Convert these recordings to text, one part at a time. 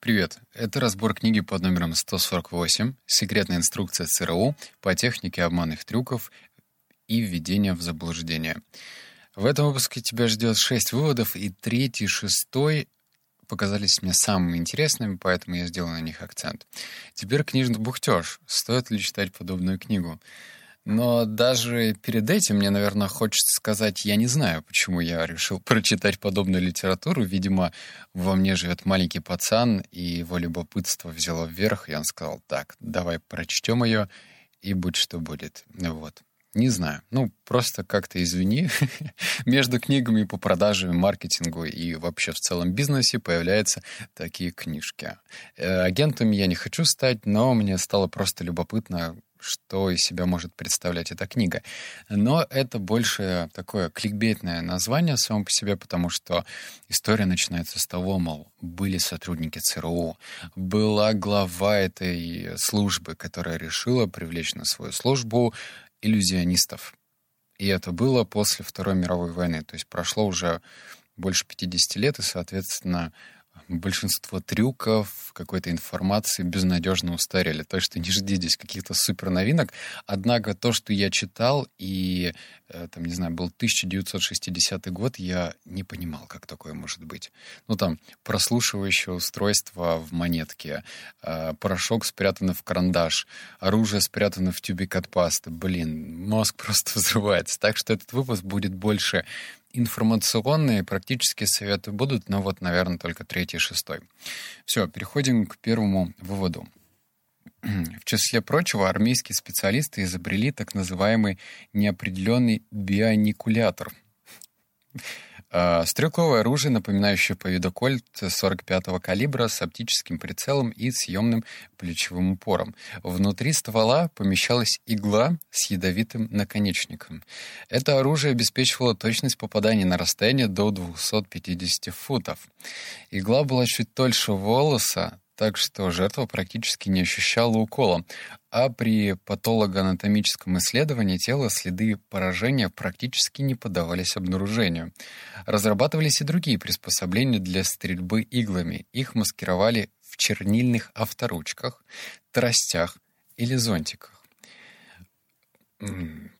Привет! Это разбор книги под номером 148 «Секретная инструкция ЦРУ по технике обманных трюков и введения в заблуждение». В этом выпуске тебя ждет шесть выводов, и третий, шестой показались мне самыми интересными, поэтому я сделал на них акцент. Теперь книжный бухтеж. Стоит ли читать подобную книгу? Но даже перед этим мне, наверное, хочется сказать, я не знаю, почему я решил прочитать подобную литературу. Видимо, во мне живет маленький пацан, и его любопытство взяло вверх, и он сказал, так, давай прочтем ее, и будь что будет. Вот. Не знаю. Ну, просто как-то извини. Между книгами по продаже, маркетингу и вообще в целом бизнесе появляются такие книжки. Э, агентом я не хочу стать, но мне стало просто любопытно, что из себя может представлять эта книга. Но это больше такое кликбейтное название само по себе, потому что история начинается с того, мол, были сотрудники ЦРУ, была глава этой службы, которая решила привлечь на свою службу иллюзионистов. И это было после Второй мировой войны, то есть прошло уже больше 50 лет, и, соответственно, большинство трюков, какой-то информации безнадежно устарели. То, что не жди здесь каких-то супер новинок. Однако то, что я читал, и, э, там, не знаю, был 1960 год, я не понимал, как такое может быть. Ну, там, прослушивающее устройство в монетке, э, порошок спрятанный в карандаш, оружие спрятано в тюбик от пасты. Блин, мозг просто взрывается. Так что этот выпуск будет больше информационные практические советы будут, но вот, наверное, только третий шестой. Все, переходим к первому выводу. В числе прочего, армейские специалисты изобрели так называемый неопределенный бионикулятор — стрелковое оружие, напоминающее по виду кольт 45-го калибра с оптическим прицелом и съемным плечевым упором. Внутри ствола помещалась игла с ядовитым наконечником. Это оружие обеспечивало точность попадания на расстояние до 250 футов. Игла была чуть тольше волоса, так что жертва практически не ощущала укола, а при патологоанатомическом исследовании тела следы поражения практически не поддавались обнаружению. Разрабатывались и другие приспособления для стрельбы иглами. Их маскировали в чернильных авторучках, тростях или зонтиках.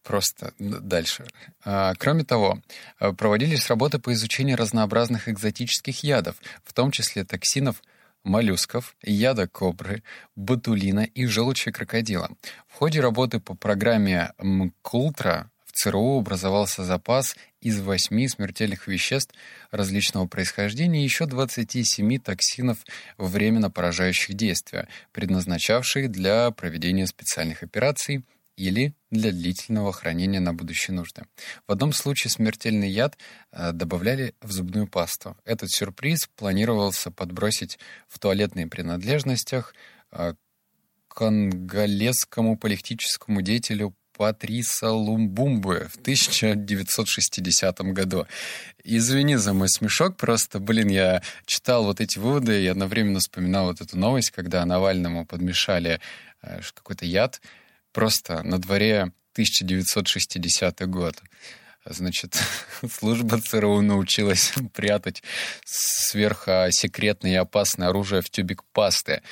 Просто дальше. А, кроме того, проводились работы по изучению разнообразных экзотических ядов, в том числе токсинов – моллюсков, яда кобры, ботулина и желчи крокодила. В ходе работы по программе МКУЛТРА в ЦРУ образовался запас из восьми смертельных веществ различного происхождения и еще 27 токсинов временно поражающих действия, предназначавших для проведения специальных операций – или для длительного хранения на будущие нужды. В одном случае смертельный яд э, добавляли в зубную пасту. Этот сюрприз планировался подбросить в туалетные принадлежностях э, конголезскому политическому деятелю Патриса Лумбумбы в 1960 году. Извини за мой смешок, просто, блин, я читал вот эти выводы и одновременно вспоминал вот эту новость, когда Навальному подмешали э, какой-то яд, Просто на дворе 1960 год. Значит, служба ЦРУ научилась прятать сверхсекретное и опасное оружие в тюбик пасты.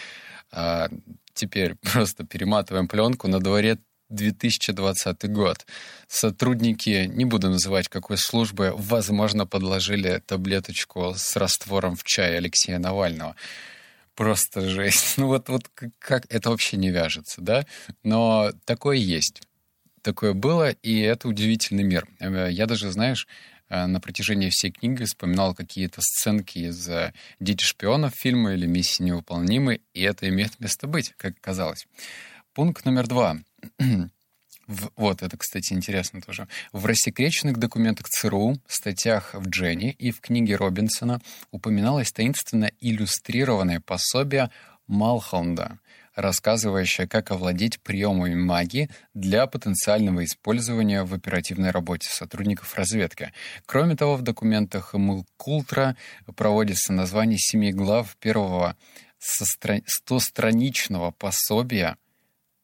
А теперь просто перематываем пленку. На дворе 2020 год. Сотрудники, не буду называть какой службы, возможно, подложили таблеточку с раствором в чай Алексея Навального. Просто жесть. Ну вот, вот как это вообще не вяжется, да? Но такое есть. Такое было, и это удивительный мир. Э, я даже, знаешь, э, на протяжении всей книги вспоминал какие-то сценки из э, «Дети шпионов» фильма или «Миссии невыполнимы», и это имеет место быть, как казалось. Пункт номер два. В, вот, это, кстати, интересно тоже. В рассекреченных документах ЦРУ, статьях в Дженни и в книге Робинсона упоминалось таинственно иллюстрированное пособие Малхолнда, рассказывающее, как овладеть приемами магии для потенциального использования в оперативной работе сотрудников разведки. Кроме того, в документах Мулкултра проводится название семи глав первого стостраничного пособия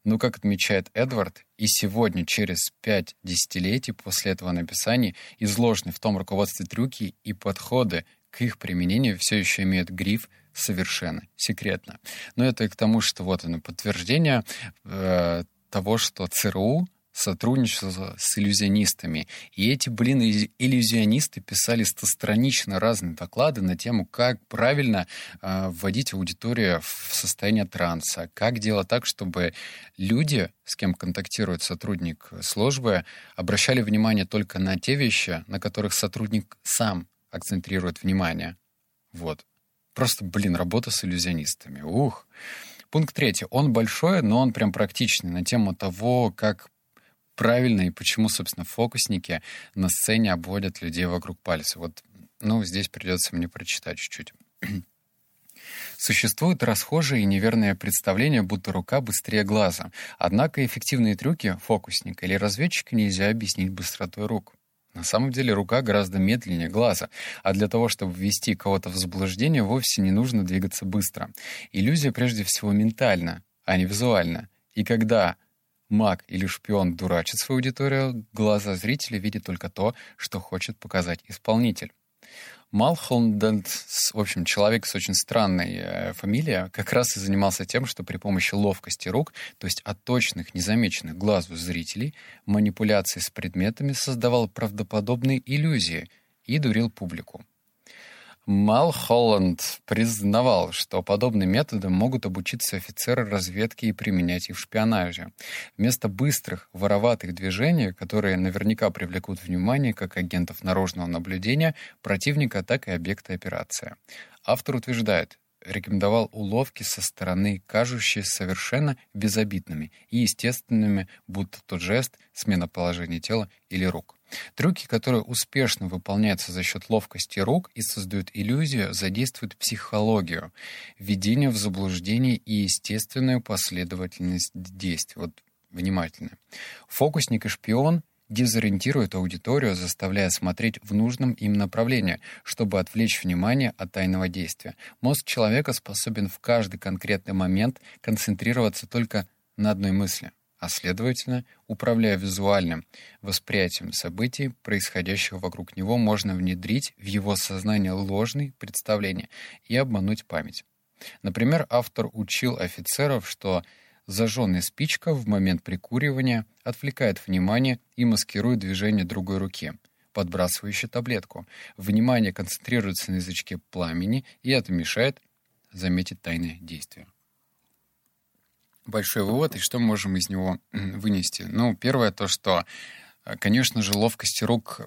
но, как отмечает Эдвард, и сегодня, через пять десятилетий после этого написания, изложены в том руководстве трюки и подходы к их применению все еще имеют гриф совершенно секретно. Но это и к тому, что вот оно подтверждение э, того, что ЦРУ сотрудничала с иллюзионистами. И эти, блин, иллюзионисты писали стостранично разные доклады на тему, как правильно э, вводить аудиторию в состояние транса, как делать так, чтобы люди, с кем контактирует сотрудник службы, обращали внимание только на те вещи, на которых сотрудник сам акцентрирует внимание. Вот. Просто, блин, работа с иллюзионистами. Ух. Пункт третий. Он большой, но он прям практичный на тему того, как правильно и почему, собственно, фокусники на сцене обводят людей вокруг пальца. Вот, ну, здесь придется мне прочитать чуть-чуть. Существует расхожее и неверное представление, будто рука быстрее глаза. Однако эффективные трюки фокусника или разведчика нельзя объяснить быстротой рук. На самом деле рука гораздо медленнее глаза, а для того, чтобы ввести кого-то в заблуждение, вовсе не нужно двигаться быстро. Иллюзия прежде всего ментальна, а не визуальна. И когда маг или шпион дурачит свою аудиторию, глаза зрителя видят только то, что хочет показать исполнитель. Малхолдент, в общем, человек с очень странной э, фамилией, как раз и занимался тем, что при помощи ловкости рук, то есть от точных, незамеченных глазу зрителей, манипуляции с предметами создавал правдоподобные иллюзии и дурил публику. Малхолланд признавал, что подобным методом могут обучиться офицеры разведки и применять их в шпионаже. Вместо быстрых, вороватых движений, которые наверняка привлекут внимание как агентов наружного наблюдения противника, так и объекта операции. Автор утверждает, рекомендовал уловки со стороны, кажущиеся совершенно безобидными и естественными, будто тот жест, смена положения тела или рук. Трюки, которые успешно выполняются за счет ловкости рук и создают иллюзию, задействуют психологию, введение в заблуждение и естественную последовательность действий. Вот внимательно. Фокусник и шпион дезориентируют аудиторию, заставляя смотреть в нужном им направлении, чтобы отвлечь внимание от тайного действия. Мозг человека способен в каждый конкретный момент концентрироваться только на одной мысли — а следовательно, управляя визуальным восприятием событий, происходящих вокруг него, можно внедрить в его сознание ложные представления и обмануть память. Например, автор учил офицеров, что зажженная спичка в момент прикуривания отвлекает внимание и маскирует движение другой руки, подбрасывающей таблетку. Внимание концентрируется на язычке пламени, и это мешает заметить тайное действие большой вывод, и что мы можем из него вынести? Ну, первое то, что, э, конечно же, ловкости рук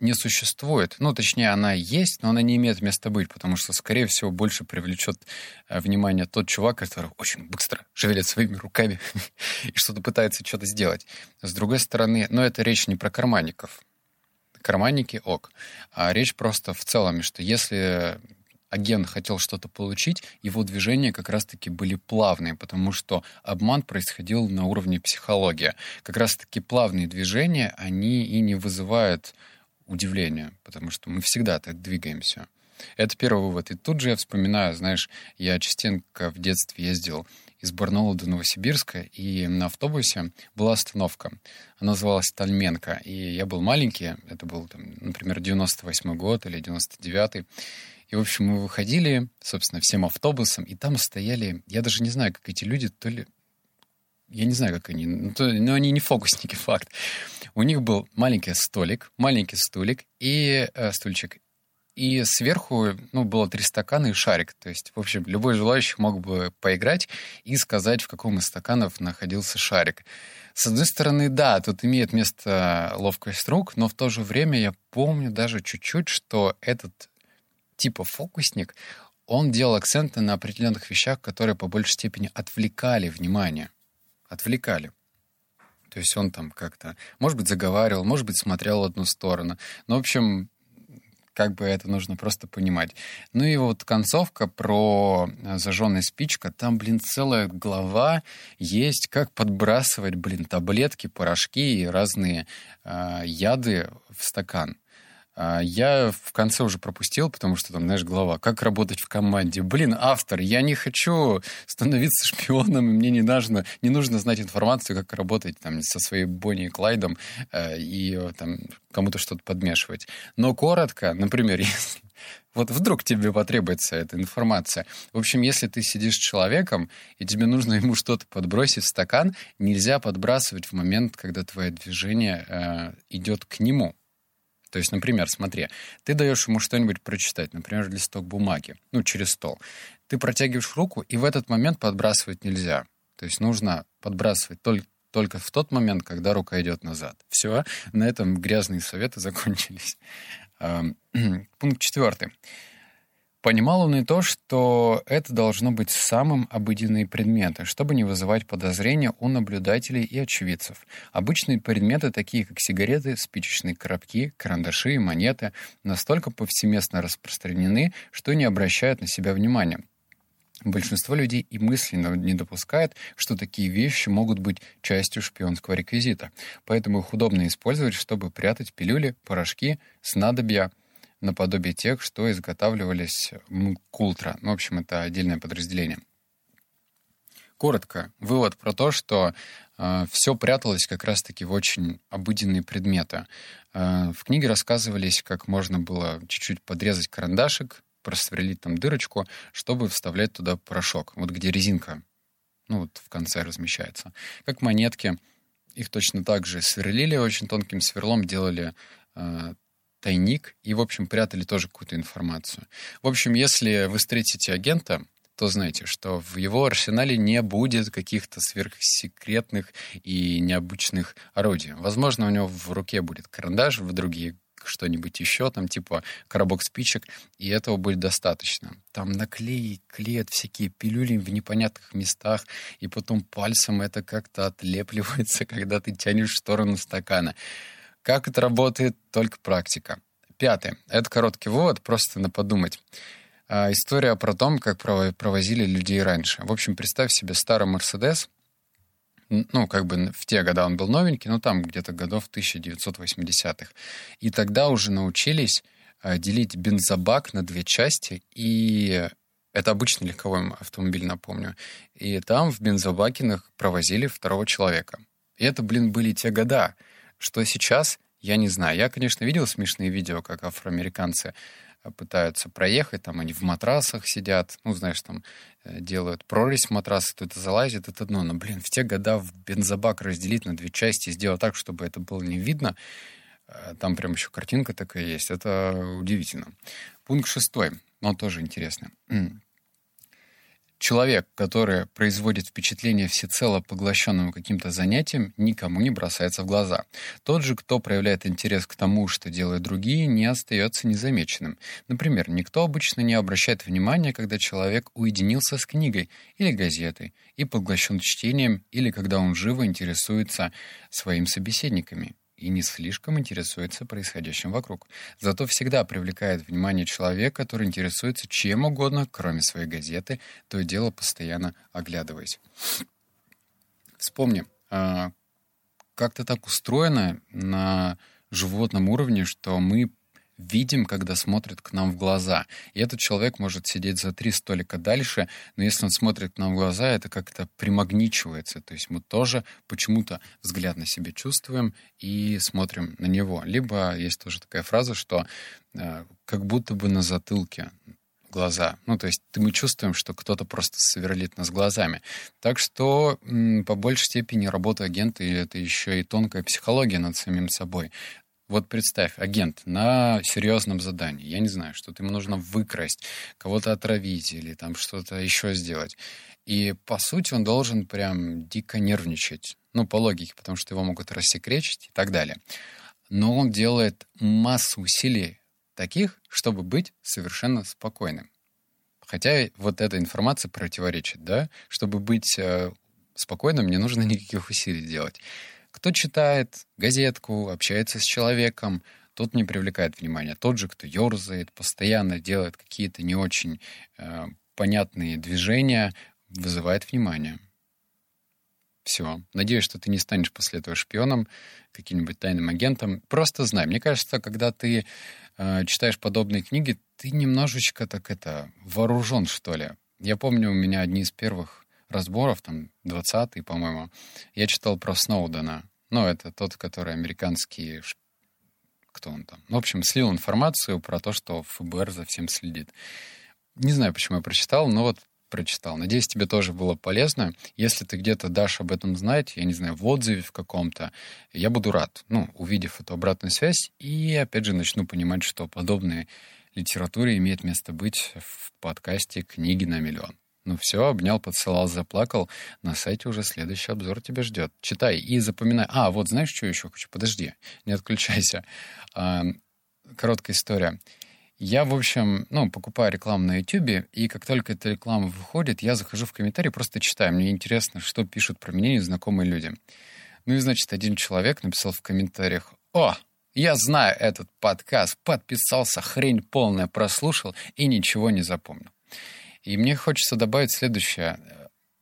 не существует. Ну, точнее, она есть, но она не имеет места быть, потому что, скорее всего, больше привлечет э, внимание тот чувак, который очень быстро шевелит своими руками и что-то пытается что-то сделать. С другой стороны, но это речь не про карманников. Карманники ок. А речь просто в целом, что если агент хотел что-то получить, его движения как раз-таки были плавные, потому что обман происходил на уровне психологии. Как раз-таки плавные движения, они и не вызывают удивления, потому что мы всегда так двигаемся. Это первый вывод. И тут же я вспоминаю, знаешь, я частенько в детстве ездил из Барнаула до Новосибирска, и на автобусе была остановка. Она называлась Тальменко. И я был маленький, это был, там, например, 98 год или 99 и, в общем, мы выходили, собственно, всем автобусом, и там стояли, я даже не знаю, как эти люди, то ли я не знаю, как они, но, то, но они не фокусники, факт. У них был маленький столик, маленький стулик и э, стульчик. И сверху, ну, было три стакана и шарик. То есть, в общем, любой желающий мог бы поиграть и сказать, в каком из стаканов находился шарик. С одной стороны, да, тут имеет место ловкость рук, но в то же время я помню даже чуть-чуть, что этот типа фокусник, он делал акценты на определенных вещах, которые по большей степени отвлекали внимание. Отвлекали. То есть он там как-то, может быть, заговаривал, может быть, смотрел в одну сторону. Ну, в общем, как бы это нужно просто понимать. Ну и вот концовка про э, зажженная спичка, там, блин, целая глава есть, как подбрасывать, блин, таблетки, порошки и разные э, яды в стакан. А, я в конце уже пропустил, потому что там, знаешь, глава, как работать в команде. Блин, автор, я не хочу становиться шпионом, и мне не нужно, не нужно знать информацию, как работать там со своей Бонни и Клайдом э, и там кому-то что-то подмешивать. Но коротко, например, если вот вдруг тебе потребуется эта информация. В общем, если ты сидишь с человеком, и тебе нужно ему что-то подбросить в стакан, нельзя подбрасывать в момент, когда твое движение э, идет к нему. То есть, например, смотри, ты даешь ему что-нибудь прочитать, например, листок бумаги, ну, через стол. Ты протягиваешь руку, и в этот момент подбрасывать нельзя. То есть нужно подбрасывать только, только в тот момент, когда рука идет назад. Все, на этом грязные советы закончились. Пункт четвертый. Понимал он и то, что это должно быть самым обыденные предметы, чтобы не вызывать подозрения у наблюдателей и очевидцев. Обычные предметы, такие как сигареты, спичечные коробки, карандаши и монеты, настолько повсеместно распространены, что не обращают на себя внимания. Большинство людей и мысленно не допускает, что такие вещи могут быть частью шпионского реквизита. Поэтому их удобно использовать, чтобы прятать пилюли, порошки, снадобья, наподобие тех, что изготавливались Култра. Ну, в общем, это отдельное подразделение. Коротко, вывод про то, что э, все пряталось как раз-таки в очень обыденные предметы. Э, в книге рассказывались, как можно было чуть-чуть подрезать карандашик, просверлить там дырочку, чтобы вставлять туда порошок. Вот где резинка, ну вот в конце размещается. Как монетки, их точно так же сверлили очень тонким сверлом, делали э, тайник и, в общем, прятали тоже какую-то информацию. В общем, если вы встретите агента, то знайте, что в его арсенале не будет каких-то сверхсекретных и необычных орудий. Возможно, у него в руке будет карандаш, в другие что-нибудь еще, там типа коробок спичек, и этого будет достаточно. Там наклеи, клеят всякие пилюли в непонятных местах, и потом пальцем это как-то отлепливается, когда ты тянешь в сторону стакана. Как это работает? Только практика. Пятое. Это короткий вывод, просто на подумать. А, история про то, как провозили людей раньше. В общем, представь себе старый Мерседес, ну, как бы в те года он был новенький, ну, там где-то годов 1980-х. И тогда уже научились а, делить бензобак на две части, и это обычный легковой автомобиль, напомню. И там в бензобакинах провозили второго человека. И это, блин, были те года. Что сейчас, я не знаю. Я, конечно, видел смешные видео, как афроамериканцы э, пытаются проехать, там они в матрасах сидят, ну, знаешь, там э, делают прорезь в матрас, кто-то залазит, это одно. Но, блин, в те года в бензобак разделить на две части, сделать так, чтобы это было не видно, э, там прям еще картинка такая есть, это удивительно. Пункт шестой, но тоже интересный. Человек, который производит впечатление всецело поглощенным каким-то занятием, никому не бросается в глаза. Тот же, кто проявляет интерес к тому, что делают другие, не остается незамеченным. Например, никто обычно не обращает внимания, когда человек уединился с книгой или газетой и поглощен чтением, или когда он живо интересуется своими собеседниками и не слишком интересуется происходящим вокруг. Зато всегда привлекает внимание человек, который интересуется чем угодно, кроме своей газеты, то и дело постоянно оглядываясь. Вспомни, а, как-то так устроено на животном уровне, что мы видим, когда смотрит к нам в глаза. И этот человек может сидеть за три столика дальше, но если он смотрит к нам в глаза, это как-то примагничивается. То есть мы тоже почему-то взгляд на себя чувствуем и смотрим на него. Либо есть тоже такая фраза, что э, как будто бы на затылке глаза. Ну, то есть мы чувствуем, что кто-то просто сверлит нас глазами. Так что по большей степени работа агента — это еще и тонкая психология над самим собой. Вот представь, агент на серьезном задании, я не знаю, что-то ему нужно выкрасть, кого-то отравить или там что-то еще сделать. И, по сути, он должен прям дико нервничать. Ну, по логике, потому что его могут рассекречить и так далее. Но он делает массу усилий таких, чтобы быть совершенно спокойным. Хотя вот эта информация противоречит, да? Чтобы быть э, спокойным, не нужно никаких усилий делать. Кто читает газетку, общается с человеком, тот не привлекает внимания. Тот же, кто ерзает, постоянно делает какие-то не очень э, понятные движения, вызывает внимание. Все. Надеюсь, что ты не станешь после этого шпионом, каким-нибудь тайным агентом. Просто знай. Мне кажется, когда ты э, читаешь подобные книги, ты немножечко так это вооружен, что ли. Я помню, у меня одни из первых разборов, там, 20-й, по-моему, я читал про Сноудена. Ну, это тот, который американский... Кто он там? В общем, слил информацию про то, что ФБР за всем следит. Не знаю, почему я прочитал, но вот прочитал. Надеюсь, тебе тоже было полезно. Если ты где-то дашь об этом знать, я не знаю, в отзыве в каком-то, я буду рад, ну, увидев эту обратную связь, и опять же начну понимать, что подобная литература имеет место быть в подкасте «Книги на миллион». Ну все, обнял, поцеловал, заплакал. На сайте уже следующий обзор тебя ждет. Читай и запоминай. А, вот знаешь, что еще хочу? Подожди, не отключайся. А, короткая история. Я, в общем, ну, покупаю рекламу на YouTube, и как только эта реклама выходит, я захожу в комментарии, просто читаю. Мне интересно, что пишут про меня незнакомые люди. Ну и, значит, один человек написал в комментариях, «О, я знаю этот подкаст, подписался, хрень полная прослушал и ничего не запомнил». И мне хочется добавить следующее.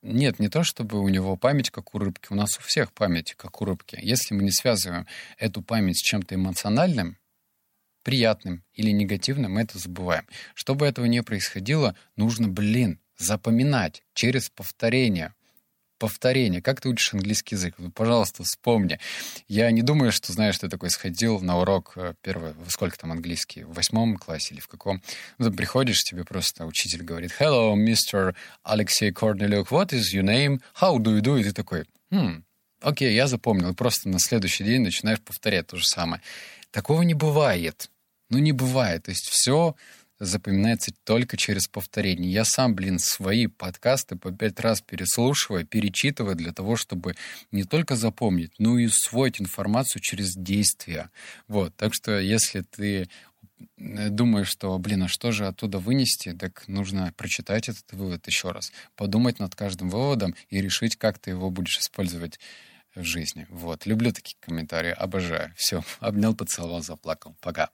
Нет, не то, чтобы у него память как у рыбки. У нас у всех память как у рыбки. Если мы не связываем эту память с чем-то эмоциональным, приятным или негативным, мы это забываем. Чтобы этого не происходило, нужно, блин, запоминать через повторение. Повторение. Как ты учишь английский язык? Ну, пожалуйста, вспомни. Я не думаю, что знаешь, что такой сходил на урок э, первый, во сколько там английский, в восьмом классе или в каком. Ну, ты приходишь, тебе просто учитель говорит, hello, Mr. Alexey Korneliuk, what is your name? How do you do? И ты такой, хм, окей, я запомнил. И просто на следующий день начинаешь повторять то же самое. Такого не бывает. Ну, не бывает. То есть все запоминается только через повторение. Я сам, блин, свои подкасты по пять раз переслушиваю, перечитываю для того, чтобы не только запомнить, но и усвоить информацию через действия. Вот. Так что если ты э, думаешь, что, блин, а что же оттуда вынести, так нужно прочитать этот вывод еще раз, подумать над каждым выводом и решить, как ты его будешь использовать в жизни. Вот. Люблю такие комментарии, обожаю. Все, обнял, поцеловал, заплакал. Пока.